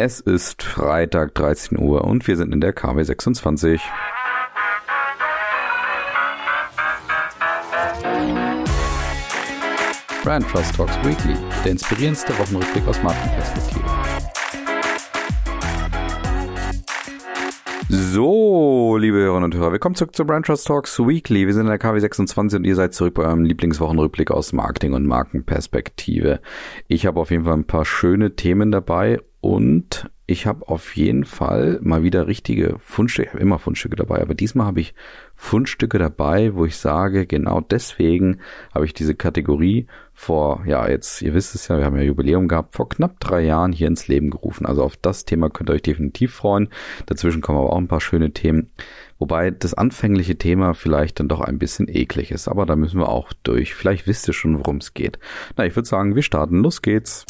Es ist Freitag 13 Uhr und wir sind in der KW 26. Brand Trust Talks Weekly, der inspirierendste Wochenrückblick aus Markenperspektive. So, liebe Hörerinnen und Hörer, willkommen zurück zu Brand Trust Talks Weekly. Wir sind in der KW 26 und ihr seid zurück bei eurem Lieblingswochenrückblick aus Marketing und Markenperspektive. Ich habe auf jeden Fall ein paar schöne Themen dabei und ich habe auf jeden Fall mal wieder richtige Fundstücke, ich habe immer Fundstücke dabei, aber diesmal habe ich Fundstücke dabei, wo ich sage, genau deswegen habe ich diese Kategorie vor, ja, jetzt, ihr wisst es ja, wir haben ja Jubiläum gehabt, vor knapp drei Jahren hier ins Leben gerufen. Also auf das Thema könnt ihr euch definitiv freuen. Dazwischen kommen aber auch ein paar schöne Themen. Wobei das anfängliche Thema vielleicht dann doch ein bisschen eklig ist, aber da müssen wir auch durch. Vielleicht wisst ihr schon, worum es geht. Na, ich würde sagen, wir starten. Los geht's.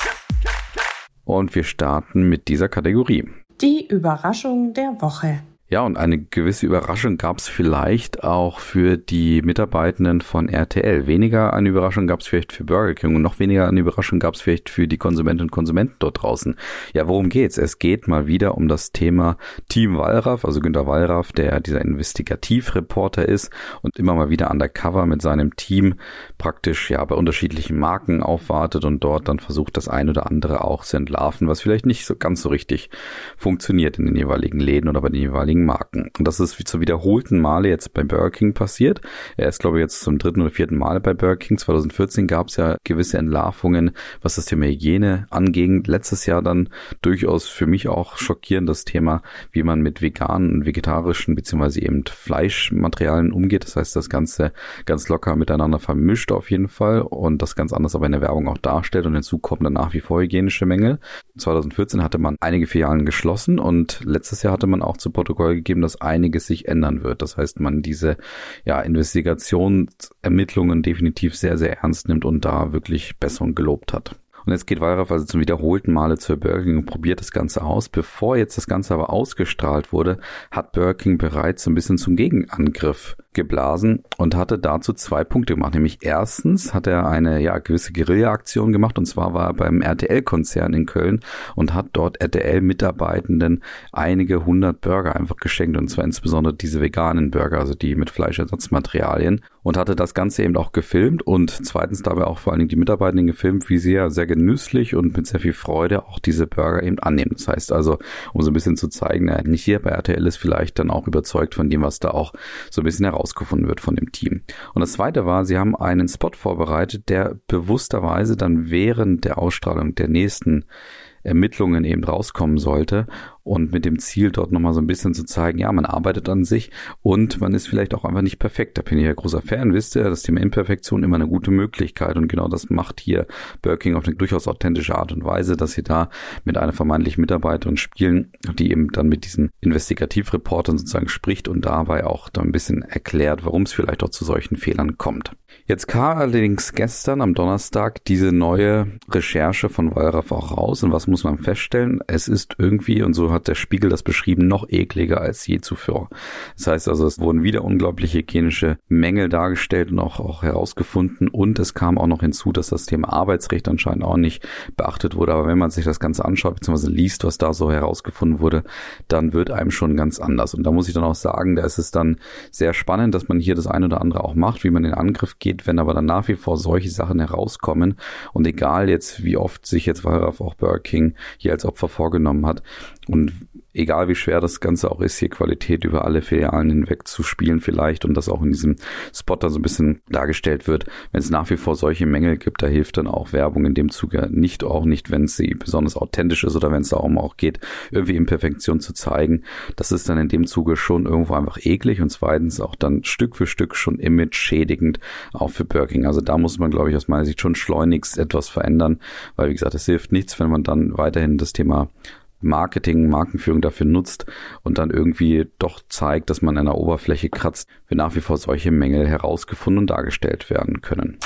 Und wir starten mit dieser Kategorie. Die Überraschung der Woche. Ja, und eine gewisse Überraschung gab es vielleicht auch für die Mitarbeitenden von RTL. Weniger eine Überraschung gab es vielleicht für Burger King und noch weniger eine Überraschung gab es vielleicht für die Konsumentinnen und Konsumenten dort draußen. Ja, worum geht's? Es geht mal wieder um das Thema Team Wallraff, also Günter Wallraff, der dieser Investigativreporter ist und immer mal wieder undercover mit seinem Team praktisch ja bei unterschiedlichen Marken aufwartet und dort dann versucht, das ein oder andere auch zu entlarven, was vielleicht nicht so ganz so richtig funktioniert in den jeweiligen Läden oder bei den jeweiligen gängigen Marken. Und das ist zu wiederholten Male jetzt bei Burger King passiert. Er ist, glaube ich, jetzt zum dritten oder vierten Mal bei Burger King. 2014 gab es ja gewisse Entlarvungen, was das Thema Hygiene anging. Letztes Jahr dann durchaus für mich auch schockierend das Thema, wie man mit veganen und vegetarischen beziehungsweise eben Fleischmaterialien umgeht. Das heißt, das Ganze ganz locker miteinander vermischt auf jeden Fall und das ganz anders aber in der Werbung auch darstellt und hinzu kommen dann nach wie vor hygienische Mängel. 2014 hatte man einige Filialen geschlossen und letztes Jahr hatte man auch zu Protokoll Protokoll gegeben, dass einiges sich ändern wird. Das heißt, man diese ja, Investigationsermittlungen definitiv sehr, sehr ernst nimmt und da wirklich Besserung gelobt hat. Und jetzt geht Wallraff also zum wiederholten Male zur Burger King und probiert das Ganze aus. Bevor jetzt das Ganze aber ausgestrahlt wurde, hat Burger King bereits ein bisschen zum Gegenangriff geblasen und hatte dazu zwei Punkte gemacht. Nämlich erstens hat er eine ja, gewisse Guerilla-Aktion gemacht und zwar war er beim RTL-Konzern in Köln und hat dort RTL-Mitarbeitenden einige hundert Burger einfach geschenkt und zwar insbesondere diese veganen Burger, also die mit Fleischersatzmaterialien und hatte das Ganze eben auch gefilmt und zweitens dabei auch vor allen Dingen die Mitarbeitenden gefilmt, wie sie ja sehr genüsslich und mit sehr viel Freude auch diese Burger eben annehmen. Das heißt also, um so ein bisschen zu zeigen, ja, nicht hier bei RTL ist vielleicht dann auch überzeugt von dem, was da auch so ein bisschen heraus herausgefunden wird von dem Team. Und das zweite war, sie haben einen Spot vorbereitet, der bewussterweise dann während der Ausstrahlung der nächsten Ermittlungen eben rauskommen sollte und mit dem Ziel dort nochmal so ein bisschen zu zeigen, ja, man arbeitet an sich und man ist vielleicht auch einfach nicht perfekt. Da bin ich ja großer Fan, wisst ihr, das Thema Imperfektion immer eine gute Möglichkeit und genau das macht hier Birking auf eine durchaus authentische Art und Weise, dass sie da mit einer vermeintlichen Mitarbeiterin spielen, die eben dann mit diesen Investigativreportern sozusagen spricht und dabei auch da ein bisschen erklärt, warum es vielleicht auch zu solchen Fehlern kommt. Jetzt kam allerdings gestern am Donnerstag diese neue Recherche von Wallraff auch raus und was muss man feststellen? Es ist irgendwie, und so hat hat der Spiegel das beschrieben, noch ekliger als je zuvor. Das heißt also, es wurden wieder unglaubliche hygienische Mängel dargestellt und auch, auch herausgefunden und es kam auch noch hinzu, dass das Thema Arbeitsrecht anscheinend auch nicht beachtet wurde. Aber wenn man sich das Ganze anschaut bzw. liest, was da so herausgefunden wurde, dann wird einem schon ganz anders. Und da muss ich dann auch sagen, da ist es dann sehr spannend, dass man hier das eine oder andere auch macht, wie man in Angriff geht, wenn aber dann nach wie vor solche Sachen herauskommen und egal jetzt, wie oft sich jetzt Wallraff auch Burger King hier als Opfer vorgenommen hat und egal wie schwer das Ganze auch ist, hier Qualität über alle Filialen hinweg zu spielen vielleicht und das auch in diesem Spot da so ein bisschen dargestellt wird. Wenn es nach wie vor solche Mängel gibt, da hilft dann auch Werbung in dem Zuge nicht, auch nicht, wenn sie besonders authentisch ist oder wenn es darum auch geht, irgendwie Imperfektion zu zeigen. Das ist dann in dem Zuge schon irgendwo einfach eklig und zweitens auch dann Stück für Stück schon image schädigend auch für Birking. Also da muss man, glaube ich, aus meiner Sicht schon schleunigst etwas verändern, weil wie gesagt, es hilft nichts, wenn man dann weiterhin das Thema Marketing, Markenführung dafür nutzt und dann irgendwie doch zeigt, dass man an der Oberfläche kratzt, wenn nach wie vor solche Mängel herausgefunden und dargestellt werden können.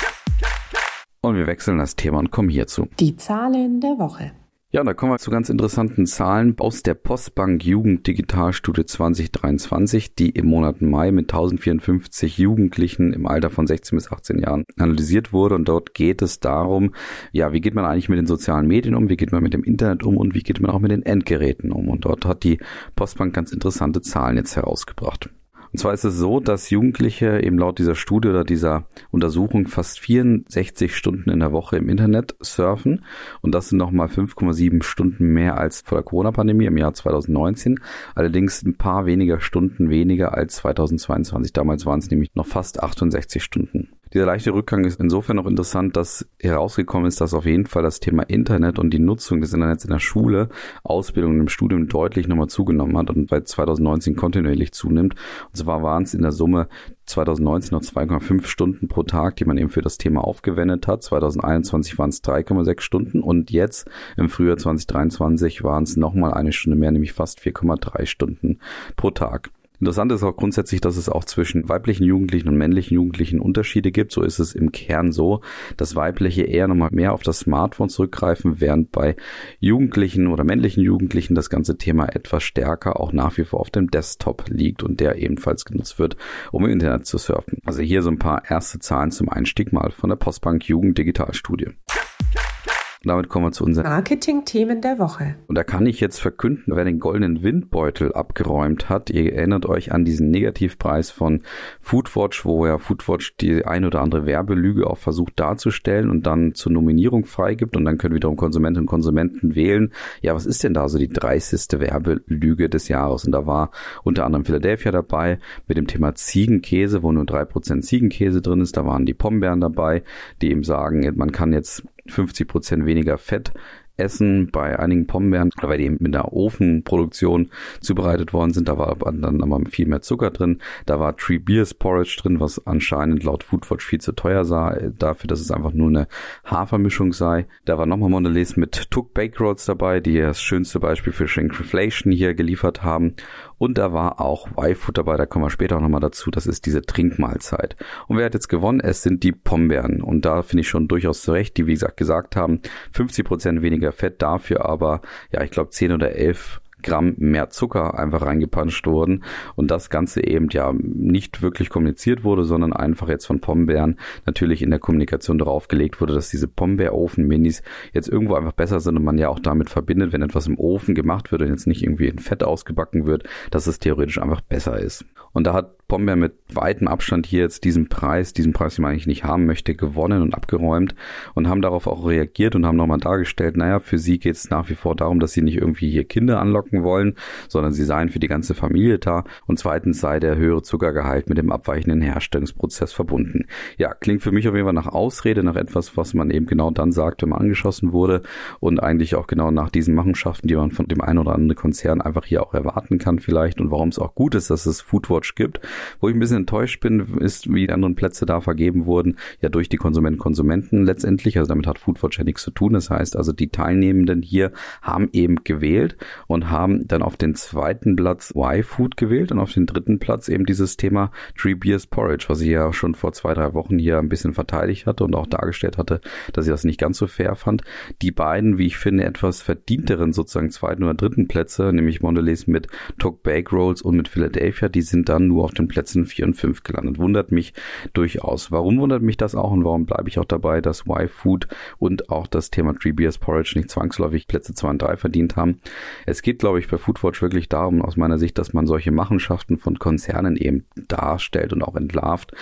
Und wir wechseln das Thema und kommen hierzu. Die Zahlen der Woche. Ja, da kommen wir zu ganz interessanten Zahlen aus der Postbank Jugend Digitalstudie 2023, die im Monat Mai mit 1054 Jugendlichen im Alter von 16 bis 18 Jahren analysiert wurde. Und dort geht es darum, ja, wie geht man eigentlich mit den sozialen Medien um, wie geht man mit dem Internet um und wie geht man auch mit den Endgeräten um. Und dort hat die Postbank ganz interessante Zahlen jetzt herausgebracht. Und zwar ist es so, dass Jugendliche eben laut dieser Studie oder dieser Untersuchung fast 64 Stunden in der Woche im Internet surfen. Und das sind nochmal 5,7 Stunden mehr als vor der Corona-Pandemie im Jahr 2019. Allerdings ein paar weniger Stunden weniger als 2022. Damals waren es nämlich noch fast 68 Stunden. Dieser leichte Rückgang ist insofern noch interessant, dass herausgekommen ist, dass auf jeden Fall das Thema Internet und die Nutzung des Internets in der Schule, Ausbildung und im Studium deutlich nochmal zugenommen hat und bei 2019 kontinuierlich zunimmt. Und zwar waren es in der Summe 2019 noch 2,5 Stunden pro Tag, die man eben für das Thema aufgewendet hat. 2021 waren es 3,6 Stunden und jetzt im Frühjahr 2023 waren es nochmal eine Stunde mehr, nämlich fast 4,3 Stunden pro Tag. Interessant ist auch grundsätzlich, dass es auch zwischen weiblichen Jugendlichen und männlichen Jugendlichen Unterschiede gibt. So ist es im Kern so, dass weibliche eher nochmal mehr auf das Smartphone zurückgreifen, während bei Jugendlichen oder männlichen Jugendlichen das ganze Thema etwas stärker auch nach wie vor auf dem Desktop liegt und der ebenfalls genutzt wird, um im Internet zu surfen. Also hier so ein paar erste Zahlen zum Einstieg mal von der Postbank Jugend Digitalstudie. Und damit kommen wir zu unseren Marketing-Themen der Woche. Und da kann ich jetzt verkünden, wer den goldenen Windbeutel abgeräumt hat. Ihr erinnert euch an diesen Negativpreis von Foodwatch, wo ja Foodwatch die ein oder andere Werbelüge auch versucht darzustellen und dann zur Nominierung freigibt. Und dann können wiederum Konsumentinnen und Konsumenten wählen. Ja, was ist denn da so die 30. Werbelüge des Jahres? Und da war unter anderem Philadelphia dabei mit dem Thema Ziegenkäse, wo nur drei Prozent Ziegenkäse drin ist. Da waren die Pombeeren dabei, die eben sagen, man kann jetzt 50 Prozent weniger Fett essen bei einigen Pombeeren, weil die mit der Ofenproduktion zubereitet worden sind. Da war dann aber viel mehr Zucker drin. Da war Tree Beers Porridge drin, was anscheinend laut Foodwatch viel zu teuer sei, dafür, dass es einfach nur eine Hafermischung sei. Da war nochmal Mondelez mit Tuck Bake Rolls dabei, die das schönste Beispiel für Shrinkflation hier geliefert haben. Und da war auch Y-Food dabei, da kommen wir später auch nochmal dazu. Das ist diese Trinkmahlzeit. Und wer hat jetzt gewonnen? Es sind die Pombeeren. Und da finde ich schon durchaus zurecht, die wie gesagt gesagt haben, 50 Prozent weniger Fett, dafür aber, ja, ich glaube 10 oder 11 Gramm mehr Zucker einfach reingepanscht wurden und das Ganze eben ja nicht wirklich kommuniziert wurde, sondern einfach jetzt von Pombeeren natürlich in der Kommunikation darauf gelegt wurde, dass diese Pombeerofen-Minis jetzt irgendwo einfach besser sind und man ja auch damit verbindet, wenn etwas im Ofen gemacht wird und jetzt nicht irgendwie in Fett ausgebacken wird, dass es theoretisch einfach besser ist. Und da hat Bombeer mit weitem Abstand hier jetzt diesen Preis, diesen Preis, den man eigentlich nicht haben möchte, gewonnen und abgeräumt und haben darauf auch reagiert und haben nochmal dargestellt, naja, für sie geht es nach wie vor darum, dass sie nicht irgendwie hier Kinder anlocken wollen, sondern sie seien für die ganze Familie da und zweitens sei der höhere Zuckergehalt mit dem abweichenden Herstellungsprozess verbunden. Ja, klingt für mich auf jeden Fall nach Ausrede, nach etwas, was man eben genau dann sagt, wenn man angeschossen wurde und eigentlich auch genau nach diesen Machenschaften, die man von dem einen oder anderen Konzern einfach hier auch erwarten kann vielleicht und warum es auch gut ist, dass es Foodwatch gibt wo ich ein bisschen enttäuscht bin, ist, wie die anderen Plätze da vergeben wurden, ja durch die Konsumenten Konsumenten letztendlich. Also damit hat Foodwatch ja nichts zu tun. Das heißt also, die Teilnehmenden hier haben eben gewählt und haben dann auf den zweiten Platz Y-Food gewählt und auf den dritten Platz eben dieses Thema Tree Beers Porridge, was ich ja schon vor zwei, drei Wochen hier ein bisschen verteidigt hatte und auch dargestellt hatte, dass ich das nicht ganz so fair fand. Die beiden, wie ich finde, etwas verdienteren sozusagen zweiten oder dritten Plätze, nämlich Mondelez mit Tok Bake Rolls und mit Philadelphia, die sind dann nur auf dem Plätzen 4 und 5 gelandet. Wundert mich durchaus. Warum wundert mich das auch und warum bleibe ich auch dabei, dass Y-Food und auch das Thema Tree Beers Porridge nicht zwangsläufig Plätze 2 und 3 verdient haben? Es geht, glaube ich, bei Foodwatch wirklich darum, aus meiner Sicht, dass man solche Machenschaften von Konzernen eben darstellt und auch entlarvt,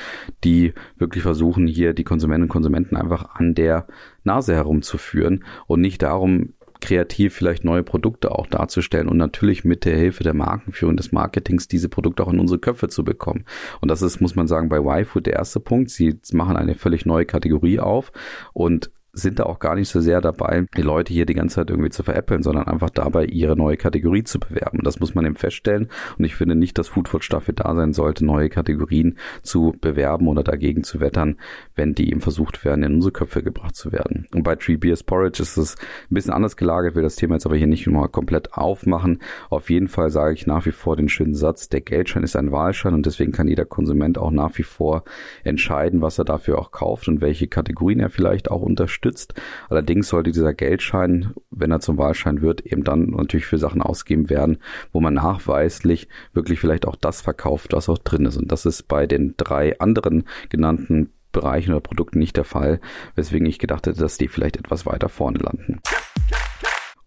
die wirklich versuchen, hier die Konsumentinnen und Konsumenten einfach an der Nase herumzuführen und nicht darum, kreativ vielleicht neue Produkte auch darzustellen und natürlich mit der Hilfe der Markenführung des Marketings diese Produkte auch in unsere Köpfe zu bekommen. Und das ist, muss man sagen, bei YFood der erste Punkt. Sie machen eine völlig neue Kategorie auf und sind da auch gar nicht so sehr dabei, die Leute hier die ganze Zeit irgendwie zu veräppeln, sondern einfach dabei, ihre neue Kategorie zu bewerben. Das muss man eben feststellen. Und ich finde nicht, dass Foodwatch dafür da sein sollte, neue Kategorien zu bewerben oder dagegen zu wettern, wenn die eben versucht werden, in unsere Köpfe gebracht zu werden. Und bei Tree Beers Porridge ist es ein bisschen anders gelagert, will das Thema jetzt aber hier nicht mal komplett aufmachen. Auf jeden Fall sage ich nach wie vor den schönen Satz, der Geldschein ist ein Wahlschein und deswegen kann jeder Konsument auch nach wie vor entscheiden, was er dafür auch kauft und welche Kategorien er vielleicht auch unterstützt unterstützt. Allerdings sollte dieser Geldschein, wenn er zum Wahlschein wird, eben dann natürlich für Sachen ausgegeben werden, wo man nachweislich wirklich vielleicht auch das verkauft, was auch drin ist. Und das ist bei den drei anderen genannten Bereichen oder Produkten nicht der Fall, weswegen ich gedacht hätte, dass die vielleicht etwas weiter vorne landen.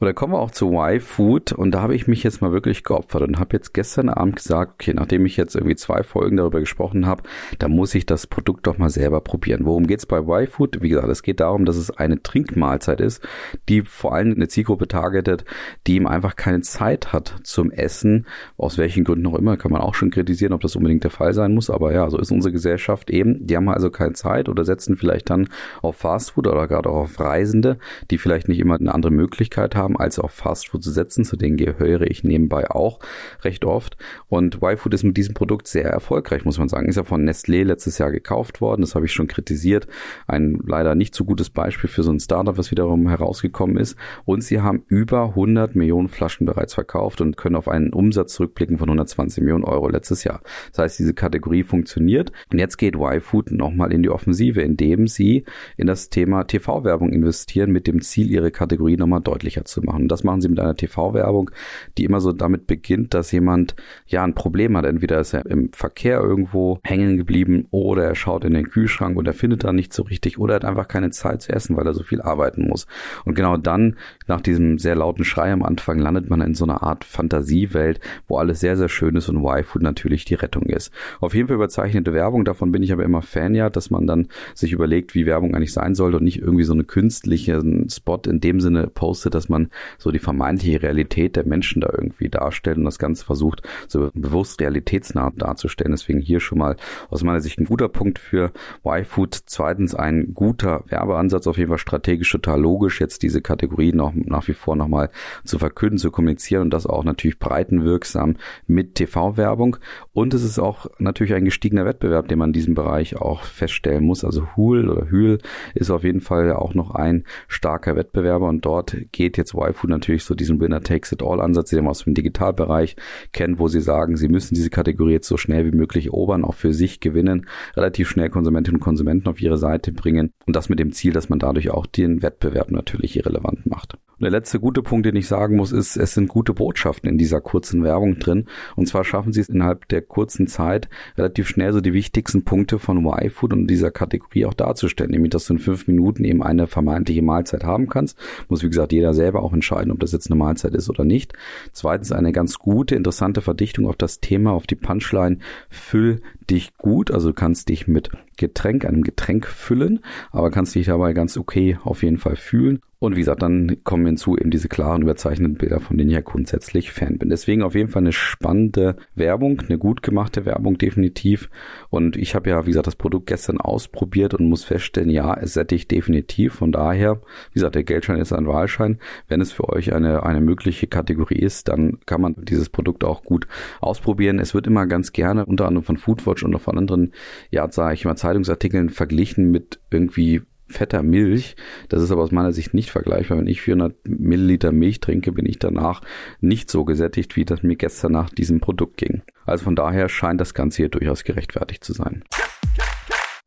Und da kommen wir auch zu Y-Food und da habe ich mich jetzt mal wirklich geopfert und habe jetzt gestern Abend gesagt, okay, nachdem ich jetzt irgendwie zwei Folgen darüber gesprochen habe, da muss ich das Produkt doch mal selber probieren. Worum geht's bei Y-Food? Wie gesagt, es geht darum, dass es eine Trinkmahlzeit ist, die vor allem eine Zielgruppe targetet, die ihm einfach keine Zeit hat zum Essen, aus welchen Gründen auch immer, kann man auch schon kritisieren, ob das unbedingt der Fall sein muss, aber ja, so ist unsere Gesellschaft eben. Die haben also keine Zeit oder setzen vielleicht dann auf Fastfood oder gerade auch auf Reisende, die vielleicht nicht immer eine andere Möglichkeit haben, haben, als auf Fastfood zu setzen. Zu denen gehöre ich nebenbei auch recht oft. Und Y-Food ist mit diesem Produkt sehr erfolgreich, muss man sagen. Ist ja von Nestlé letztes Jahr gekauft worden. Das habe ich schon kritisiert. Ein leider nicht so gutes Beispiel für so ein Startup, was wiederum herausgekommen ist. Und sie haben über 100 Millionen Flaschen bereits verkauft und können auf einen Umsatz zurückblicken von 120 Millionen Euro letztes Jahr. Das heißt, diese Kategorie funktioniert. Und jetzt geht Y-Food nochmal in die Offensive, indem sie in das Thema TV-Werbung investieren, mit dem Ziel, ihre Kategorie nochmal deutlicher zu machen. Und das machen sie mit einer TV-Werbung, die immer so damit beginnt, dass jemand ja ein Problem hat. Entweder ist er im Verkehr irgendwo hängen geblieben oder er schaut in den Kühlschrank und er findet da nicht so richtig oder er hat einfach keine Zeit zu essen, weil er so viel arbeiten muss. Und genau dann, nach diesem sehr lauten Schrei am Anfang, landet man in so einer Art Fantasiewelt, wo alles sehr, sehr schön ist und Y-Food natürlich die Rettung ist. Auf jeden Fall überzeichnete Werbung, davon bin ich aber immer Fan ja, dass man dann sich überlegt, wie Werbung eigentlich sein sollte und nicht irgendwie so eine künstliche Spot in dem Sinne postet, dass man so die vermeintliche Realität der Menschen da irgendwie darstellt und das Ganze versucht, so bewusst realitätsnah darzustellen. Deswegen hier schon mal aus meiner Sicht ein guter Punkt für Y-Food. Zweitens ein guter Werbeansatz, auf jeden Fall strategisch total logisch, jetzt diese Kategorie noch nach wie vor nochmal zu verkünden, zu kommunizieren und das auch natürlich breitenwirksam mit TV-Werbung. Und es ist auch natürlich ein gestiegener Wettbewerb, den man in diesem Bereich auch feststellen muss. Also Huhl oder Hühl ist auf jeden Fall auch noch ein starker Wettbewerber und dort geht jetzt Y-Food natürlich so diesen Winner Takes It All Ansatz, den man aus dem Digitalbereich kennt, wo sie sagen, sie müssen diese Kategorie jetzt so schnell wie möglich erobern, auch für sich gewinnen, relativ schnell Konsumentinnen und Konsumenten auf ihre Seite bringen und das mit dem Ziel, dass man dadurch auch den Wettbewerb natürlich irrelevant macht. Und der letzte gute Punkt, den ich sagen muss, ist, es sind gute Botschaften in dieser kurzen Werbung drin. Und zwar schaffen sie es innerhalb der kurzen Zeit relativ schnell so die wichtigsten Punkte von Y-Food und dieser Kategorie auch darzustellen. Nämlich, dass du in fünf Minuten eben eine vermeintliche Mahlzeit haben kannst. Muss, wie gesagt, jeder selber auch entscheiden, ob das jetzt eine Mahlzeit ist oder nicht. Zweitens eine ganz gute, interessante Verdichtung auf das Thema, auf die Punchline. Füll dich gut, also du kannst dich mit Getränk, einem Getränk füllen, aber kannst dich dabei ganz okay auf jeden Fall fühlen. Und wie gesagt, dann kommen hinzu eben diese klaren, überzeichneten Bilder, von denen ich ja grundsätzlich Fan bin. Deswegen auf jeden Fall eine spannende Werbung, eine gut gemachte Werbung definitiv. Und ich habe ja, wie gesagt, das Produkt gestern ausprobiert und muss feststellen, ja, es sättigt definitiv. Von daher, wie gesagt, der Geldschein ist ein Wahlschein. Wenn es für euch eine, eine mögliche Kategorie ist, dann kann man dieses Produkt auch gut ausprobieren. Es wird immer ganz gerne unter anderem von Foodwatch und auch von anderen, ja, sage ich mal, Zeitungsartikeln verglichen mit irgendwie fetter Milch. Das ist aber aus meiner Sicht nicht vergleichbar. Wenn ich 400 Milliliter Milch trinke, bin ich danach nicht so gesättigt, wie das mir gestern nach diesem Produkt ging. Also von daher scheint das Ganze hier durchaus gerechtfertigt zu sein.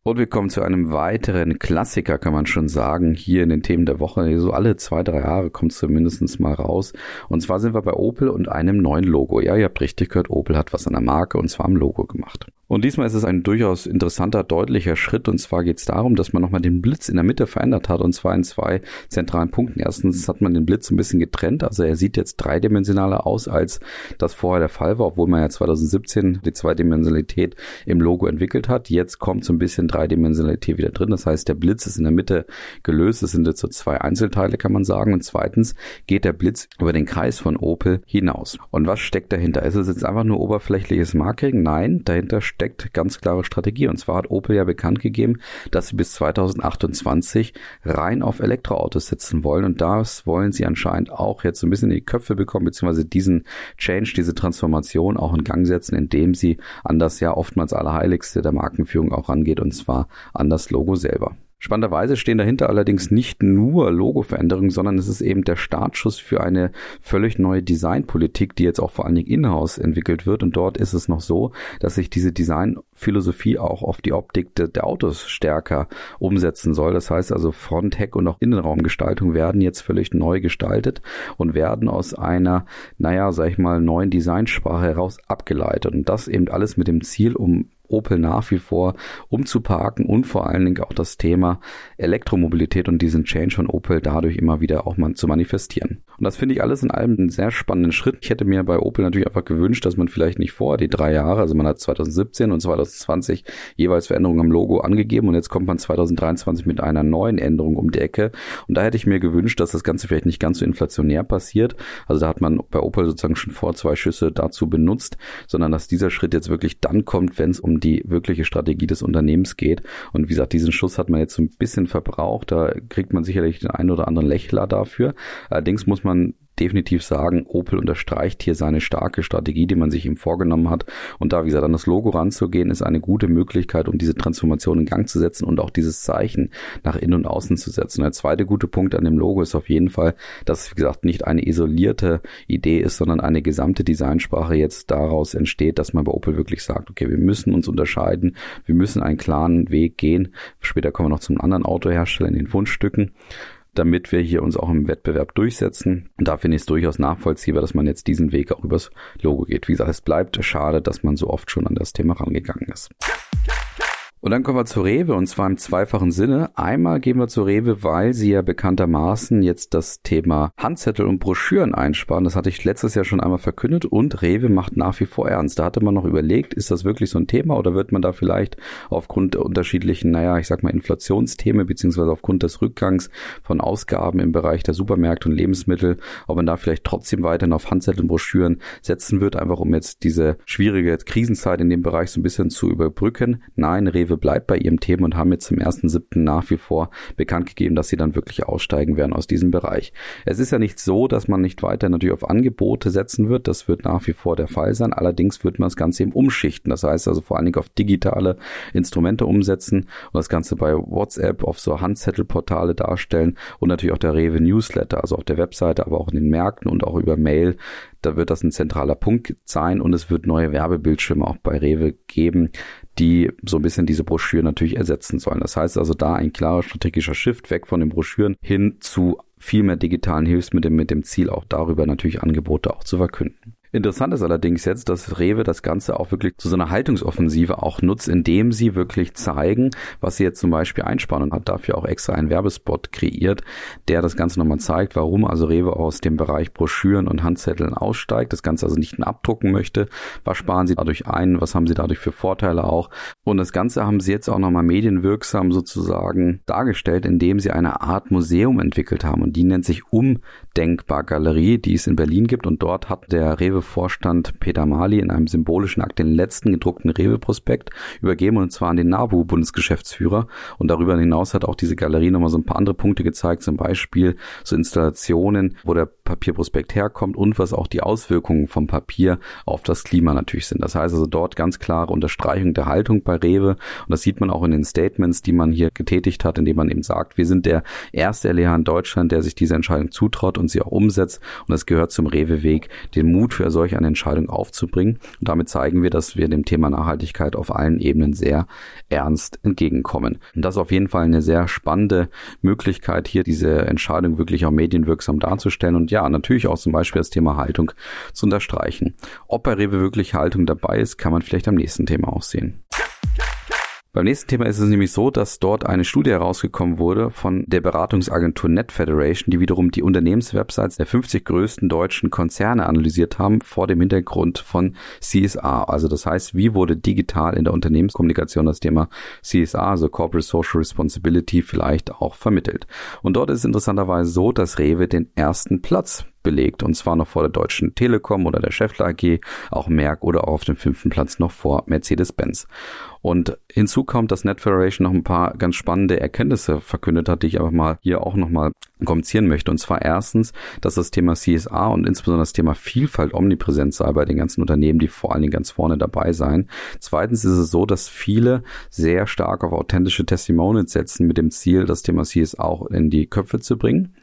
Und wir kommen zu einem weiteren Klassiker, kann man schon sagen, hier in den Themen der Woche. So alle zwei, drei Jahre kommt es zumindest mal raus. Und zwar sind wir bei Opel und einem neuen Logo. Ja, ihr habt richtig gehört, Opel hat was an der Marke und zwar am Logo gemacht. Und diesmal ist es ein durchaus interessanter, deutlicher Schritt. Und zwar geht es darum, dass man nochmal den Blitz in der Mitte verändert hat. Und zwar in zwei zentralen Punkten. Erstens hat man den Blitz ein bisschen getrennt. Also er sieht jetzt dreidimensionaler aus, als das vorher der Fall war, obwohl man ja 2017 die Zweidimensionalität im Logo entwickelt hat. Jetzt kommt so ein bisschen Dreidimensionalität wieder drin. Das heißt, der Blitz ist in der Mitte gelöst. Es sind jetzt so zwei Einzelteile, kann man sagen. Und zweitens geht der Blitz über den Kreis von Opel hinaus. Und was steckt dahinter? Ist es jetzt einfach nur oberflächliches Marketing? Nein, dahinter steckt ganz klare Strategie. Und zwar hat Opel ja bekannt gegeben, dass sie bis 2028 rein auf Elektroautos setzen wollen. Und das wollen sie anscheinend auch jetzt so ein bisschen in die Köpfe bekommen, beziehungsweise diesen Change, diese Transformation auch in Gang setzen, indem sie an das ja oftmals Allerheiligste der Markenführung auch rangeht, und zwar an das Logo selber. Spannenderweise stehen dahinter allerdings nicht nur Logoveränderungen, sondern es ist eben der Startschuss für eine völlig neue Designpolitik, die jetzt auch vor allen Dingen in-house entwickelt wird. Und dort ist es noch so, dass sich diese Designphilosophie auch auf die Optik de, der Autos stärker umsetzen soll. Das heißt also Front, Heck und auch Innenraumgestaltung werden jetzt völlig neu gestaltet und werden aus einer, naja, sag ich mal, neuen Designsprache heraus abgeleitet. Und das eben alles mit dem Ziel, um Opel nach wie vor umzuparken und vor allen Dingen auch das Thema Elektromobilität und diesen Change von Opel dadurch immer wieder auch mal zu manifestieren. Und das finde ich alles in allem einen sehr spannenden Schritt. Ich hätte mir bei Opel natürlich einfach gewünscht, dass man vielleicht nicht vor die drei Jahre, also man hat 2017 und 2020 jeweils Veränderungen am Logo angegeben und jetzt kommt man 2023 mit einer neuen Änderung um die Ecke. Und da hätte ich mir gewünscht, dass das Ganze vielleicht nicht ganz so inflationär passiert. Also da hat man bei Opel sozusagen schon vor zwei Schüsse dazu benutzt, sondern dass dieser Schritt jetzt wirklich dann kommt, wenn es um die wirkliche Strategie des Unternehmens geht. Und wie gesagt, diesen Schuss hat man jetzt so ein bisschen verbraucht. Da kriegt man sicherlich den einen oder anderen Lächler dafür. Allerdings muss man definitiv sagen, Opel unterstreicht hier seine starke Strategie, die man sich ihm vorgenommen hat. Und da, wie gesagt, an das Logo ranzugehen, ist eine gute Möglichkeit, um diese Transformation in Gang zu setzen und auch dieses Zeichen nach innen und außen zu setzen. Der zweite gute Punkt an dem Logo ist auf jeden Fall, dass es, wie gesagt, nicht eine isolierte Idee ist, sondern eine gesamte Designsprache jetzt daraus entsteht, dass man bei Opel wirklich sagt, okay, wir müssen uns unterscheiden, wir müssen einen klaren Weg gehen. Später kommen wir noch zum anderen Autohersteller in den Fundstücken damit wir hier uns auch im Wettbewerb durchsetzen. Und da finde ich es durchaus nachvollziehbar, dass man jetzt diesen Weg auch übers Logo geht. Wie gesagt, es bleibt schade, dass man so oft schon an das Thema rangegangen ist. Und dann kommen wir zu Rewe und zwar im zweifachen Sinne. Einmal gehen wir zu Rewe, weil sie ja bekanntermaßen jetzt das Thema Handzettel und Broschüren einsparen. Das hatte ich letztes Jahr schon einmal verkündet und Rewe macht nach wie vor ernst. Da hatte man noch überlegt, ist das wirklich so ein Thema oder wird man da vielleicht aufgrund unterschiedlichen, naja, ich sag mal Inflationsthemen beziehungsweise aufgrund des Rückgangs von Ausgaben im Bereich der Supermärkte und Lebensmittel, ob man da vielleicht trotzdem weiterhin auf Handzettel und Broschüren setzen wird, einfach um jetzt diese schwierige Krisenzeit in dem Bereich so ein bisschen zu überbrücken. Nein, Rewe bleibt bei ihrem Thema und haben jetzt zum 1.7. nach wie vor bekannt gegeben, dass sie dann wirklich aussteigen werden aus diesem Bereich. Es ist ja nicht so, dass man nicht weiter natürlich auf Angebote setzen wird. Das wird nach wie vor der Fall sein. Allerdings wird man das Ganze eben umschichten. Das heißt also vor allen Dingen auf digitale Instrumente umsetzen und das Ganze bei WhatsApp auf so Handzettelportale darstellen und natürlich auch der Rewe Newsletter, also auf der Webseite, aber auch in den Märkten und auch über Mail da wird das ein zentraler Punkt sein und es wird neue Werbebildschirme auch bei Rewe geben, die so ein bisschen diese Broschüren natürlich ersetzen sollen. Das heißt also da ein klarer strategischer Shift weg von den Broschüren hin zu viel mehr digitalen Hilfsmitteln mit dem Ziel auch darüber natürlich Angebote auch zu verkünden. Interessant ist allerdings jetzt, dass Rewe das Ganze auch wirklich zu so einer Haltungsoffensive auch nutzt, indem sie wirklich zeigen, was sie jetzt zum Beispiel einsparen und hat dafür auch extra einen Werbespot kreiert, der das Ganze nochmal zeigt, warum also Rewe aus dem Bereich Broschüren und Handzetteln aussteigt, das Ganze also nicht abdrucken möchte. Was sparen sie dadurch ein? Was haben sie dadurch für Vorteile auch? Und das Ganze haben sie jetzt auch nochmal medienwirksam sozusagen dargestellt, indem sie eine Art Museum entwickelt haben und die nennt sich Umdenkbar Galerie, die es in Berlin gibt und dort hat der Rewe Vorstand Peter Mali in einem symbolischen Akt den letzten gedruckten Rewe-Prospekt übergeben und zwar an den NABU-Bundesgeschäftsführer. Und darüber hinaus hat auch diese Galerie nochmal so ein paar andere Punkte gezeigt, zum Beispiel so Installationen, wo der Papierprospekt herkommt und was auch die Auswirkungen vom Papier auf das Klima natürlich sind. Das heißt also dort ganz klare Unterstreichung der Haltung bei Rewe und das sieht man auch in den Statements, die man hier getätigt hat, indem man eben sagt, wir sind der erste LEH in Deutschland, der sich diese Entscheidung zutraut und sie auch umsetzt und es gehört zum Rewe-Weg, den Mut für solch eine Entscheidung aufzubringen. Und damit zeigen wir, dass wir dem Thema Nachhaltigkeit auf allen Ebenen sehr ernst entgegenkommen. Und das ist auf jeden Fall eine sehr spannende Möglichkeit, hier diese Entscheidung wirklich auch medienwirksam darzustellen und ja, natürlich auch zum Beispiel das Thema Haltung zu unterstreichen. Ob bei Rewe wirklich Haltung dabei ist, kann man vielleicht am nächsten Thema auch sehen. Beim nächsten Thema ist es nämlich so, dass dort eine Studie herausgekommen wurde von der Beratungsagentur Net Federation, die wiederum die Unternehmenswebsites der 50 größten deutschen Konzerne analysiert haben vor dem Hintergrund von CSR. Also das heißt, wie wurde digital in der Unternehmenskommunikation das Thema CSR, also Corporate Social Responsibility, vielleicht auch vermittelt. Und dort ist es interessanterweise so, dass Rewe den ersten Platz belegt und zwar noch vor der Deutschen Telekom oder der Scheffler AG, auch Merck oder auch auf dem fünften Platz noch vor Mercedes-Benz. Und hinzu kommt, dass Net Federation noch ein paar ganz spannende Erkenntnisse verkündet hat, die ich einfach mal hier auch nochmal kommunizieren möchte. Und zwar erstens, dass das Thema CSA und insbesondere das Thema Vielfalt omnipräsent sei bei den ganzen Unternehmen, die vor allen Dingen ganz vorne dabei seien. Zweitens ist es so, dass viele sehr stark auf authentische Testimonials setzen mit dem Ziel, das Thema CSA auch in die Köpfe zu bringen.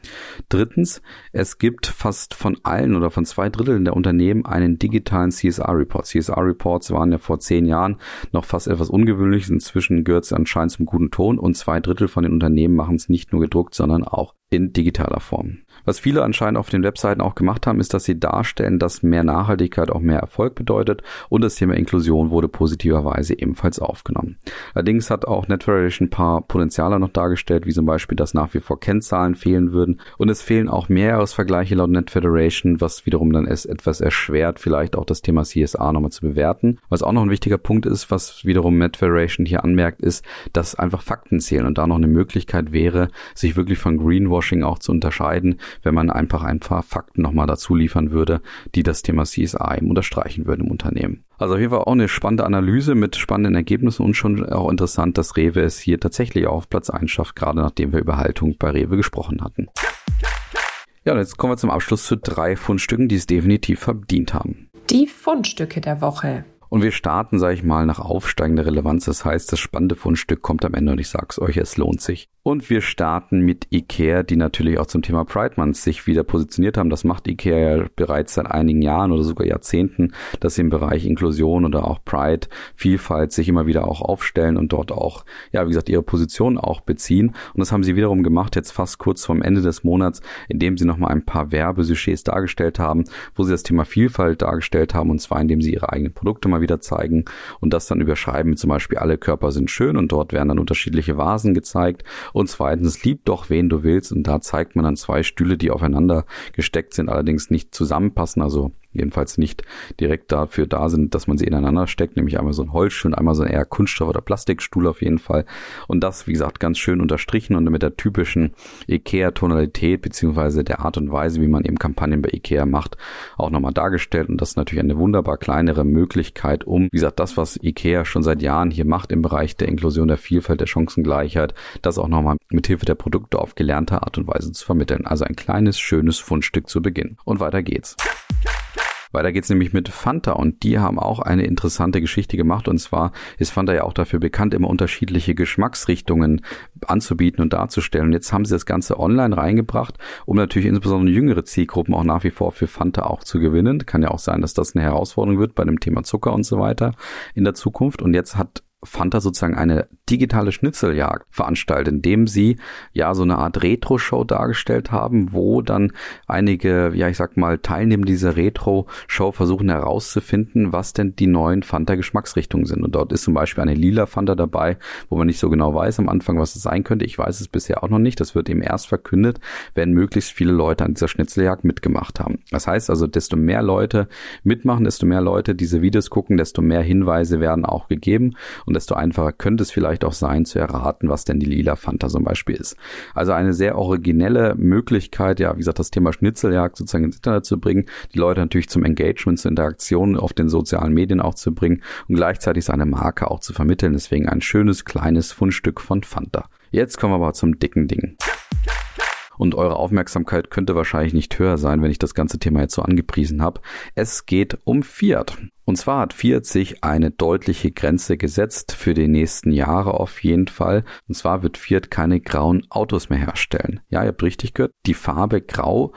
Drittens, es gibt fast von allen oder von zwei Dritteln der Unternehmen einen digitalen CSA-Report. CSA-Reports waren ja vor zehn Jahren noch fast etwas ungewöhnlich. Inzwischen gehört es anscheinend zum guten Ton und zwei Drittel von den Unternehmen machen es nicht nur gedruckt, sondern auch in digitaler Form. Was viele anscheinend auf den Webseiten auch gemacht haben, ist, dass sie darstellen, dass mehr Nachhaltigkeit auch mehr Erfolg bedeutet und das Thema Inklusion wurde positiverweise ebenfalls aufgenommen. Allerdings hat auch Netvariation ein paar Potenziale noch dargestellt, wie zum Beispiel, dass nach wie vor Kennzahlen fehlen würden und es fehlen auch Mehrjahresvergleiche laut Netfederation, was wiederum dann es etwas erschwert, vielleicht auch das Thema CSA nochmal zu bewerten. Was auch noch ein wichtiger Punkt ist, was wiederum Netfederation hier anmerkt, ist, dass einfach Fakten zählen und da noch eine Möglichkeit wäre, sich wirklich von Greenwashing auch zu unterscheiden, wenn man einfach ein paar Fakten nochmal dazu liefern würde, die das Thema CSA eben unterstreichen würden im Unternehmen. Also hier war auch eine spannende Analyse mit spannenden Ergebnissen und schon auch interessant, dass Rewe es hier tatsächlich auf Platz 1 schafft, gerade nachdem wir über Haltung bei Rewe gesprochen hatten. Ja, und jetzt kommen wir zum Abschluss zu drei Fundstücken, die es definitiv verdient haben. Die Fundstücke der Woche. Und wir starten, sage ich mal, nach aufsteigender Relevanz. Das heißt, das spannende Fundstück kommt am Ende und ich sag's euch, es lohnt sich. Und wir starten mit Ikea, die natürlich auch zum Thema Pride Month sich wieder positioniert haben. Das macht Ikea ja bereits seit einigen Jahren oder sogar Jahrzehnten, dass sie im Bereich Inklusion oder auch Pride, Vielfalt sich immer wieder auch aufstellen und dort auch, ja, wie gesagt, ihre Position auch beziehen. Und das haben sie wiederum gemacht, jetzt fast kurz vorm Ende des Monats, indem sie nochmal ein paar Werbesujets dargestellt haben, wo sie das Thema Vielfalt dargestellt haben, und zwar indem sie ihre eigenen Produkte mal wieder zeigen und das dann überschreiben zum Beispiel alle Körper sind schön und dort werden dann unterschiedliche Vasen gezeigt und zweitens, lieb doch wen du willst. Und da zeigt man dann zwei Stühle, die aufeinander gesteckt sind, allerdings nicht zusammenpassen. Also jedenfalls nicht direkt dafür da sind, dass man sie ineinander steckt, nämlich einmal so ein Holzstuhl und einmal so ein eher Kunststoff- oder Plastikstuhl auf jeden Fall. Und das, wie gesagt, ganz schön unterstrichen und mit der typischen IKEA-Tonalität beziehungsweise der Art und Weise, wie man eben Kampagnen bei IKEA macht, auch nochmal dargestellt. Und das ist natürlich eine wunderbar kleinere Möglichkeit, um, wie gesagt, das, was IKEA schon seit Jahren hier macht im Bereich der Inklusion, der Vielfalt, der Chancengleichheit, das auch nochmal mit Hilfe der Produkte auf gelernte Art und Weise zu vermitteln. Also ein kleines, schönes Fundstück zu Beginn. Und weiter geht's. Weiter geht's nämlich mit Fanta und die haben auch eine interessante Geschichte gemacht und zwar ist Fanta ja auch dafür bekannt, immer unterschiedliche Geschmacksrichtungen anzubieten und darzustellen. Und jetzt haben sie das Ganze online reingebracht, um natürlich insbesondere jüngere Zielgruppen auch nach wie vor für Fanta auch zu gewinnen. Kann ja auch sein, dass das eine Herausforderung wird bei dem Thema Zucker und so weiter in der Zukunft. Und jetzt hat Fanta sozusagen eine digitale Schnitzeljagd veranstaltet, indem sie ja so eine Art Retro-Show dargestellt haben, wo dann einige, ja ich sag mal, Teilnehmer dieser Retro-Show versuchen herauszufinden, was denn die neuen Fanta-Geschmacksrichtungen sind. Und dort ist zum Beispiel eine lila Fanta dabei, wo man nicht so genau weiß am Anfang, was es sein könnte. Ich weiß es bisher auch noch nicht. Das wird eben erst verkündet, wenn möglichst viele Leute an dieser Schnitzeljagd mitgemacht haben. Das heißt also, desto mehr Leute mitmachen, desto mehr Leute diese Videos gucken, desto mehr Hinweise werden auch gegeben. Und und desto einfacher könnte es vielleicht auch sein zu erraten, was denn die lila Fanta zum Beispiel ist. Also eine sehr originelle Möglichkeit, ja, wie gesagt, das Thema Schnitzeljagd sozusagen ins Internet zu bringen, die Leute natürlich zum Engagement, zur Interaktion auf den sozialen Medien auch zu bringen und gleichzeitig seine Marke auch zu vermitteln. Deswegen ein schönes kleines Fundstück von Fanta. Jetzt kommen wir aber zum dicken Ding. Und eure Aufmerksamkeit könnte wahrscheinlich nicht höher sein, wenn ich das ganze Thema jetzt so angepriesen habe. Es geht um Fiat. Und zwar hat Fiat sich eine deutliche Grenze gesetzt für die nächsten Jahre auf jeden Fall. Und zwar wird Fiat keine grauen Autos mehr herstellen. Ja, ihr habt richtig gehört. Die Farbe grau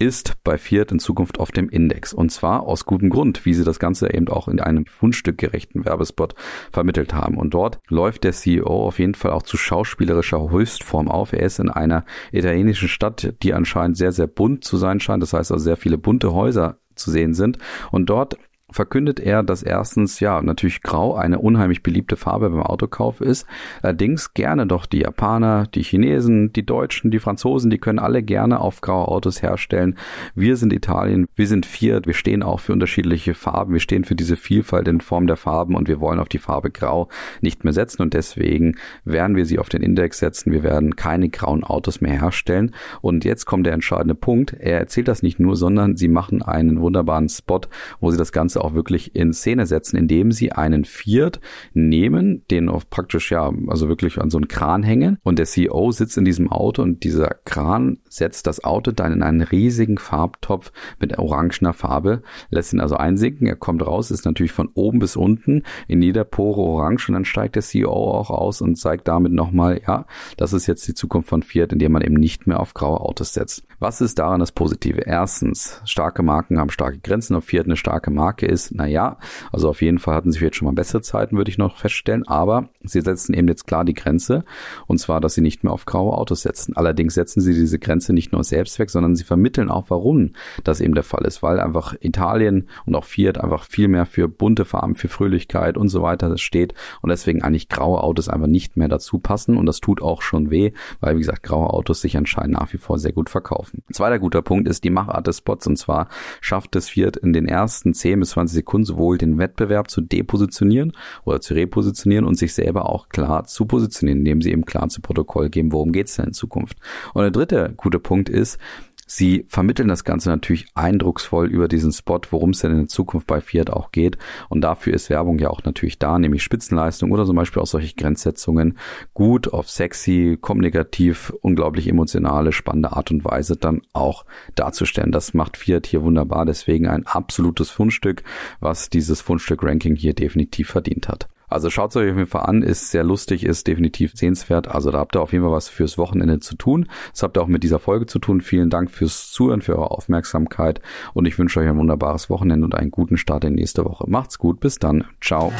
ist bei Fiat in Zukunft auf dem Index. Und zwar aus gutem Grund, wie sie das Ganze eben auch in einem fundstückgerechten Werbespot vermittelt haben. Und dort läuft der CEO auf jeden Fall auch zu schauspielerischer Höchstform auf. Er ist in einer italienischen Stadt, die anscheinend sehr, sehr bunt zu sein scheint. Das heißt also sehr viele bunte Häuser zu sehen sind. Und dort verkündet er, dass erstens ja natürlich Grau eine unheimlich beliebte Farbe beim Autokauf ist. Allerdings gerne doch die Japaner, die Chinesen, die Deutschen, die Franzosen, die können alle gerne auf graue Autos herstellen. Wir sind Italien, wir sind Fiat, wir stehen auch für unterschiedliche Farben, wir stehen für diese Vielfalt in Form der Farben und wir wollen auf die Farbe Grau nicht mehr setzen und deswegen werden wir sie auf den Index setzen. Wir werden keine grauen Autos mehr herstellen. Und jetzt kommt der entscheidende Punkt. Er erzählt das nicht nur, sondern sie machen einen wunderbaren Spot, wo sie das Ganze auch wirklich in Szene setzen, indem sie einen Fiat nehmen, den auf praktisch ja, also wirklich an so einen Kran hängen und der CEO sitzt in diesem Auto und dieser Kran setzt das Auto dann in einen riesigen Farbtopf mit orangener Farbe, lässt ihn also einsinken, er kommt raus, ist natürlich von oben bis unten in jeder Pore orange und dann steigt der CEO auch aus und zeigt damit nochmal, ja, das ist jetzt die Zukunft von Fiat, indem man eben nicht mehr auf graue Autos setzt. Was ist daran das Positive? Erstens, starke Marken haben starke Grenzen. Ob Fiat eine starke Marke ist, naja, also auf jeden Fall hatten sie jetzt schon mal bessere Zeiten, würde ich noch feststellen. Aber sie setzen eben jetzt klar die Grenze. Und zwar, dass sie nicht mehr auf graue Autos setzen. Allerdings setzen sie diese Grenze nicht nur selbst weg, sondern sie vermitteln auch, warum das eben der Fall ist. Weil einfach Italien und auch Fiat einfach viel mehr für bunte Farben, für Fröhlichkeit und so weiter steht. Und deswegen eigentlich graue Autos einfach nicht mehr dazu passen. Und das tut auch schon weh, weil, wie gesagt, graue Autos sich anscheinend nach wie vor sehr gut verkaufen zweiter guter Punkt ist die Machart des Spots und zwar schafft es Fiat in den ersten 10 bis 20 Sekunden sowohl den Wettbewerb zu depositionieren oder zu repositionieren und sich selber auch klar zu positionieren, indem sie eben klar zu Protokoll geben, worum geht's denn in Zukunft. Und der dritte gute Punkt ist, Sie vermitteln das Ganze natürlich eindrucksvoll über diesen Spot, worum es denn in Zukunft bei Fiat auch geht. Und dafür ist Werbung ja auch natürlich da, nämlich Spitzenleistung oder zum Beispiel auch solche Grenzsetzungen gut auf sexy, kommunikativ, unglaublich emotionale, spannende Art und Weise dann auch darzustellen. Das macht Fiat hier wunderbar. Deswegen ein absolutes Fundstück, was dieses Fundstück-Ranking hier definitiv verdient hat. Also schaut es euch auf jeden Fall an, ist sehr lustig, ist definitiv sehenswert. Also da habt ihr auf jeden Fall was fürs Wochenende zu tun. Das habt ihr auch mit dieser Folge zu tun. Vielen Dank fürs Zuhören, für eure Aufmerksamkeit und ich wünsche euch ein wunderbares Wochenende und einen guten Start in nächste Woche. Macht's gut, bis dann. Ciao.